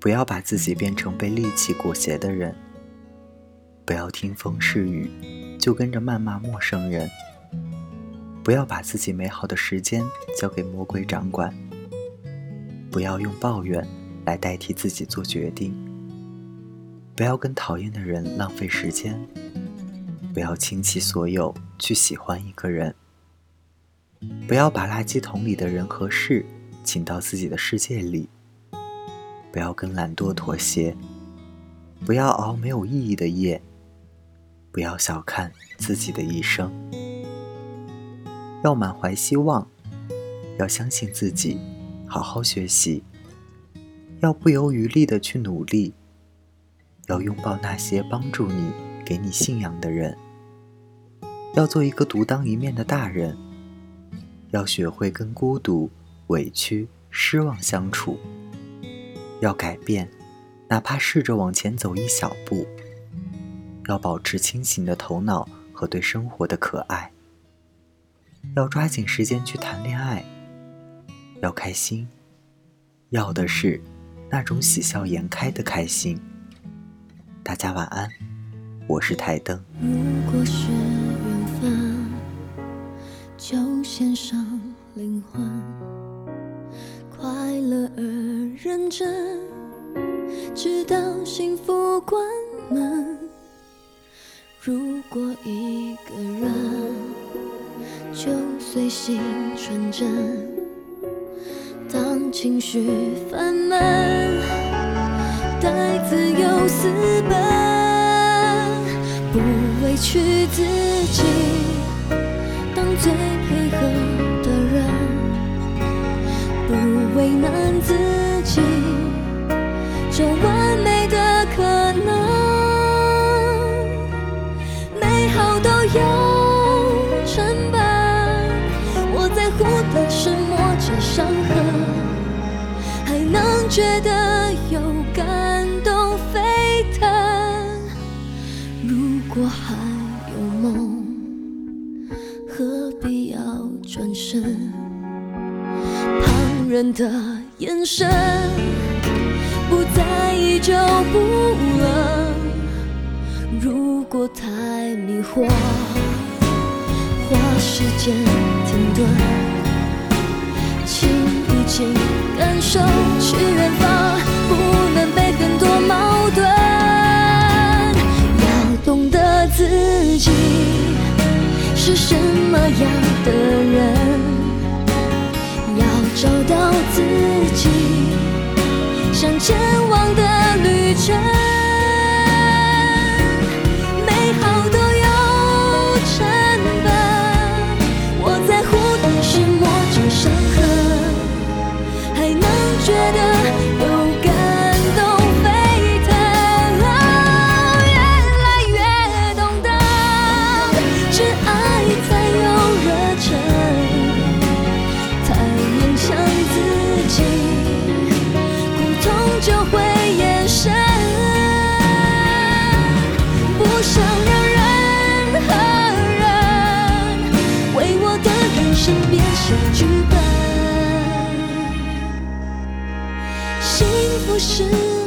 不要把自己变成被戾气裹挟的人。不要听风是雨，就跟着谩骂陌生人。不要把自己美好的时间交给魔鬼掌管。不要用抱怨来代替自己做决定。不要跟讨厌的人浪费时间。不要倾其所有去喜欢一个人。不要把垃圾桶里的人和事请到自己的世界里。不要跟懒惰妥协。不要熬没有意义的夜。不要小看自己的一生。要满怀希望。要相信自己，好好学习。要不遗余力的去努力。要拥抱那些帮助你、给你信仰的人。要做一个独当一面的大人。要学会跟孤独、委屈、失望相处。要改变，哪怕试着往前走一小步。要保持清醒的头脑和对生活的可爱。要抓紧时间去谈恋爱。要开心，要的是那种喜笑颜开的开心。大家晚安，我是台灯。如果是缘分，就先上认真，直到幸福关门。如果一个人，就随心纯真，当情绪烦闷。带自由私奔，不委屈自己，当最配合的人，不为难自，这完美的可能，美好都有成本，我在乎的是磨着伤痕，还能觉得有感动沸腾。如果。还有梦，何必要转身？旁人的眼神，不在意就不冷。如果太迷惑，花时间停顿，请一起感受去远方，不能被很多矛盾。要懂得自己是什么样 Sẽ 是